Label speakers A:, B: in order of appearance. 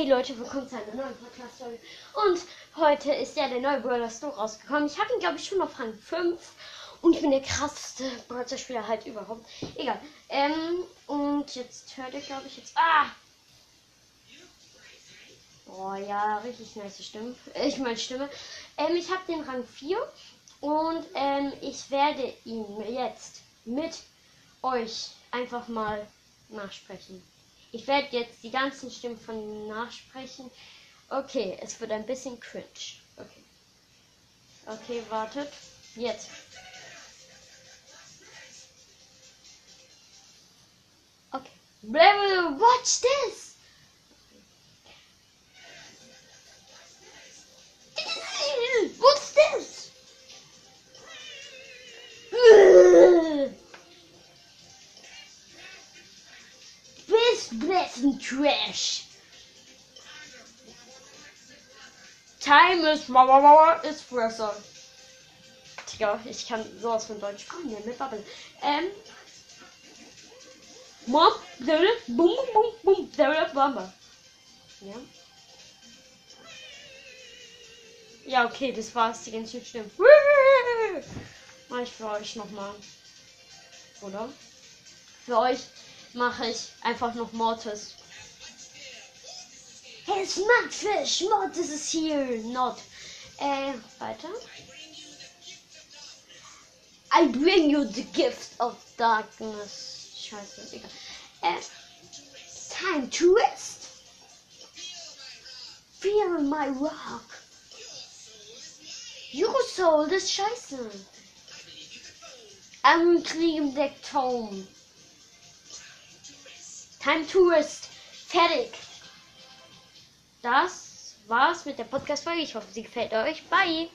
A: Hey Leute, willkommen zu einer neuen Podcast-Folge. Und heute ist ja der neue Brawler Store rausgekommen. Ich habe ihn, glaube ich, schon auf Rang 5. Und ich bin der krasseste Brawler-Spieler halt überhaupt. Egal. Ähm, und jetzt hört ihr, glaube ich, jetzt. Ah! Oh ja, richtig nice Stimme. Ich meine Stimme. Ähm, ich habe den Rang 4. Und ähm, ich werde ihn jetzt mit euch einfach mal nachsprechen. Ich werde jetzt die ganzen Stimmen von nachsprechen. Okay, es wird ein bisschen cringe. Okay. Okay, wartet. Jetzt. Okay. Watch this! Blessen Trash. Time is Fresser. Digga, ich kann sowas von Deutsch kommen, mit Bubble. Ähm. Mom, bum, bum, bum, bum, Bamba. Ja. Ja, okay, das war's, die ganzen Stimmen. Mach ich für euch nochmal. Oder? Für euch mache ich einfach noch Mortis. Hey, Smackfish! Mortis ist hier! Not. Äh, weiter. I bring you the gift of darkness. Scheiße, egal. Äh, time to rest. Feel my rock. Your soul ist scheiße. Im Deck Tome. Time Tourist. Fertig. Das war's mit der Podcast-Folge. Ich hoffe, sie gefällt euch. Bye.